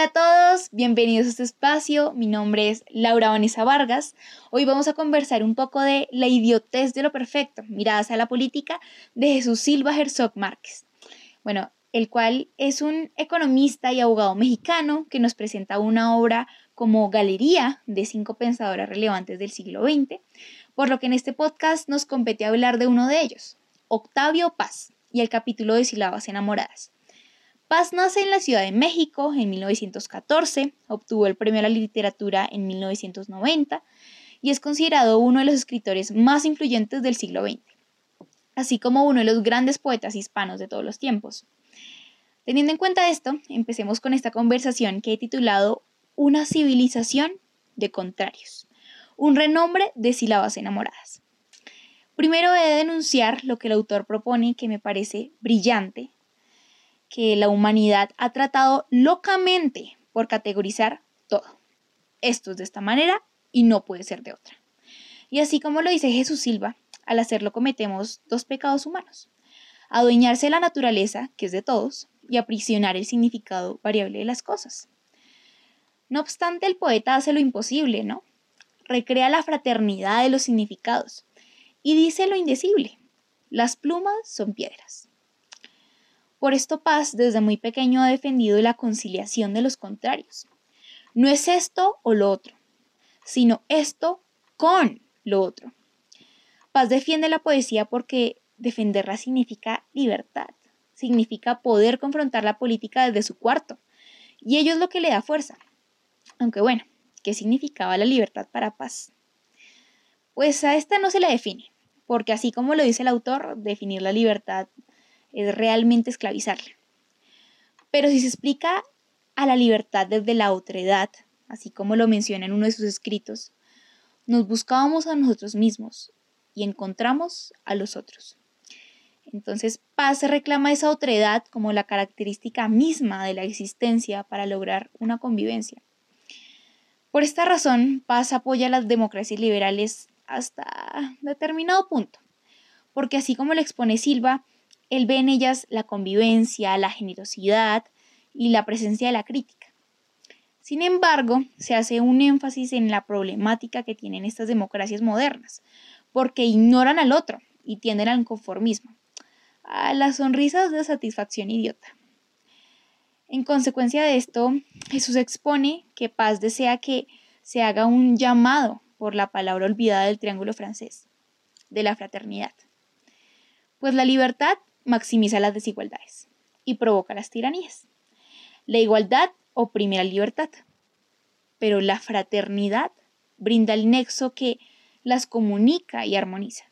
Hola a todos, bienvenidos a este espacio. Mi nombre es Laura Vanessa Vargas. Hoy vamos a conversar un poco de la idiotez de lo perfecto, miradas a la política, de Jesús Silva Herzog Márquez. Bueno, el cual es un economista y abogado mexicano que nos presenta una obra como galería de cinco pensadores relevantes del siglo XX, por lo que en este podcast nos compete hablar de uno de ellos, Octavio Paz, y el capítulo de Sílabas enamoradas. Paz nace en la Ciudad de México en 1914, obtuvo el premio a la literatura en 1990 y es considerado uno de los escritores más influyentes del siglo XX, así como uno de los grandes poetas hispanos de todos los tiempos. Teniendo en cuenta esto, empecemos con esta conversación que he titulado Una civilización de contrarios, un renombre de sílabas enamoradas. Primero he de denunciar lo que el autor propone que me parece brillante que la humanidad ha tratado locamente por categorizar todo. Esto es de esta manera y no puede ser de otra. Y así como lo dice Jesús Silva, al hacerlo cometemos dos pecados humanos. Adueñarse de la naturaleza, que es de todos, y aprisionar el significado variable de las cosas. No obstante, el poeta hace lo imposible, ¿no? Recrea la fraternidad de los significados y dice lo indecible. Las plumas son piedras. Por esto Paz desde muy pequeño ha defendido la conciliación de los contrarios. No es esto o lo otro, sino esto con lo otro. Paz defiende la poesía porque defenderla significa libertad, significa poder confrontar la política desde su cuarto, y ello es lo que le da fuerza. Aunque bueno, ¿qué significaba la libertad para Paz? Pues a esta no se la define, porque así como lo dice el autor, definir la libertad es realmente esclavizarla. Pero si se explica a la libertad desde la otredad, así como lo menciona en uno de sus escritos, nos buscábamos a nosotros mismos y encontramos a los otros. Entonces, Paz reclama esa otredad como la característica misma de la existencia para lograr una convivencia. Por esta razón, Paz apoya a las democracias liberales hasta determinado punto, porque así como lo expone Silva, él ve en ellas la convivencia, la generosidad y la presencia de la crítica. Sin embargo, se hace un énfasis en la problemática que tienen estas democracias modernas, porque ignoran al otro y tienden al conformismo, a las sonrisas de satisfacción idiota. En consecuencia de esto, Jesús expone que Paz desea que se haga un llamado por la palabra olvidada del triángulo francés, de la fraternidad. Pues la libertad maximiza las desigualdades y provoca las tiranías. La igualdad oprime la libertad, pero la fraternidad brinda el nexo que las comunica y armoniza.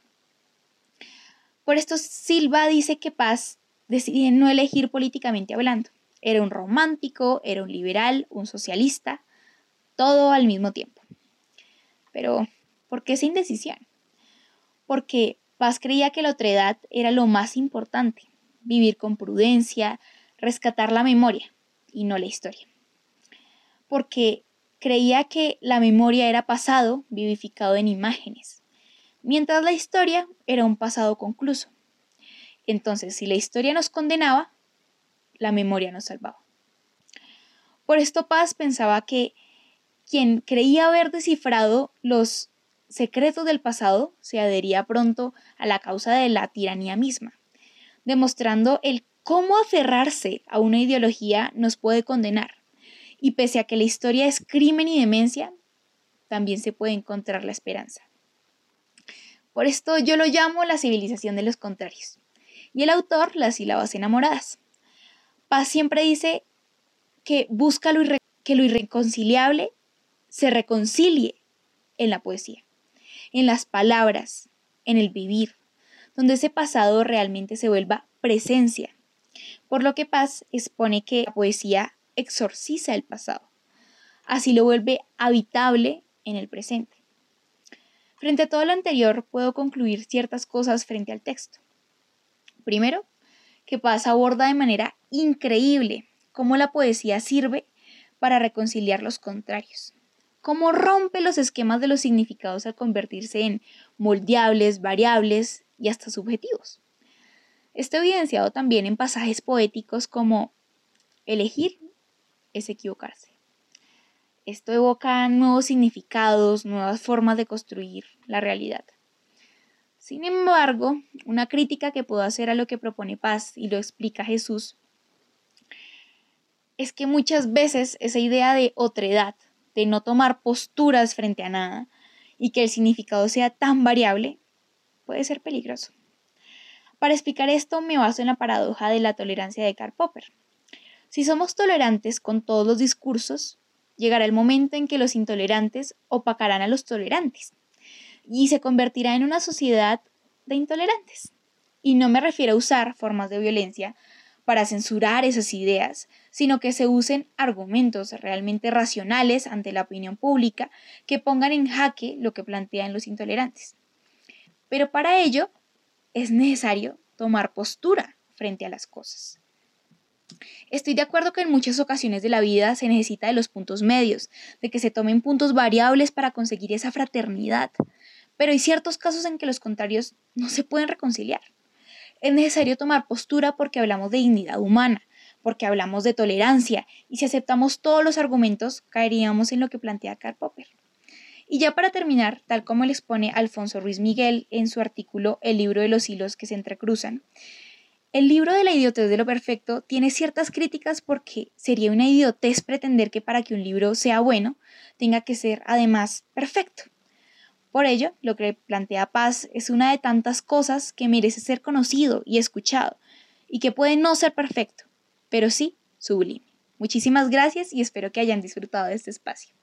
Por esto Silva dice que Paz decide no elegir políticamente hablando. Era un romántico, era un liberal, un socialista, todo al mismo tiempo. Pero, ¿por qué esa indecisión? Porque Paz creía que la otredad era lo más importante, vivir con prudencia, rescatar la memoria y no la historia. Porque creía que la memoria era pasado vivificado en imágenes, mientras la historia era un pasado concluso. Entonces, si la historia nos condenaba, la memoria nos salvaba. Por esto Paz pensaba que quien creía haber descifrado los secretos del pasado se adhería pronto a la causa de la tiranía misma, demostrando el cómo aferrarse a una ideología nos puede condenar. Y pese a que la historia es crimen y demencia, también se puede encontrar la esperanza. Por esto yo lo llamo la civilización de los contrarios. Y el autor las sílabas enamoradas. Paz siempre dice que busca que lo irreconciliable se reconcilie en la poesía en las palabras, en el vivir, donde ese pasado realmente se vuelva presencia. Por lo que Paz expone que la poesía exorciza el pasado, así lo vuelve habitable en el presente. Frente a todo lo anterior, puedo concluir ciertas cosas frente al texto. Primero, que Paz aborda de manera increíble cómo la poesía sirve para reconciliar los contrarios cómo rompe los esquemas de los significados al convertirse en moldeables, variables y hasta subjetivos. Está evidenciado también en pasajes poéticos como elegir es equivocarse. Esto evoca nuevos significados, nuevas formas de construir la realidad. Sin embargo, una crítica que puedo hacer a lo que propone Paz y lo explica Jesús es que muchas veces esa idea de otredad, de no tomar posturas frente a nada y que el significado sea tan variable, puede ser peligroso. Para explicar esto me baso en la paradoja de la tolerancia de Karl Popper. Si somos tolerantes con todos los discursos, llegará el momento en que los intolerantes opacarán a los tolerantes y se convertirá en una sociedad de intolerantes. Y no me refiero a usar formas de violencia para censurar esas ideas, sino que se usen argumentos realmente racionales ante la opinión pública que pongan en jaque lo que plantean los intolerantes. Pero para ello es necesario tomar postura frente a las cosas. Estoy de acuerdo que en muchas ocasiones de la vida se necesita de los puntos medios, de que se tomen puntos variables para conseguir esa fraternidad, pero hay ciertos casos en que los contrarios no se pueden reconciliar. Es necesario tomar postura porque hablamos de dignidad humana, porque hablamos de tolerancia, y si aceptamos todos los argumentos, caeríamos en lo que plantea Karl Popper. Y ya para terminar, tal como le expone Alfonso Ruiz Miguel en su artículo El libro de los hilos que se entrecruzan, el libro de la idiotez de lo perfecto tiene ciertas críticas porque sería una idiotez pretender que para que un libro sea bueno tenga que ser además perfecto. Por ello, lo que plantea Paz es una de tantas cosas que merece ser conocido y escuchado y que puede no ser perfecto, pero sí sublime. Muchísimas gracias y espero que hayan disfrutado de este espacio.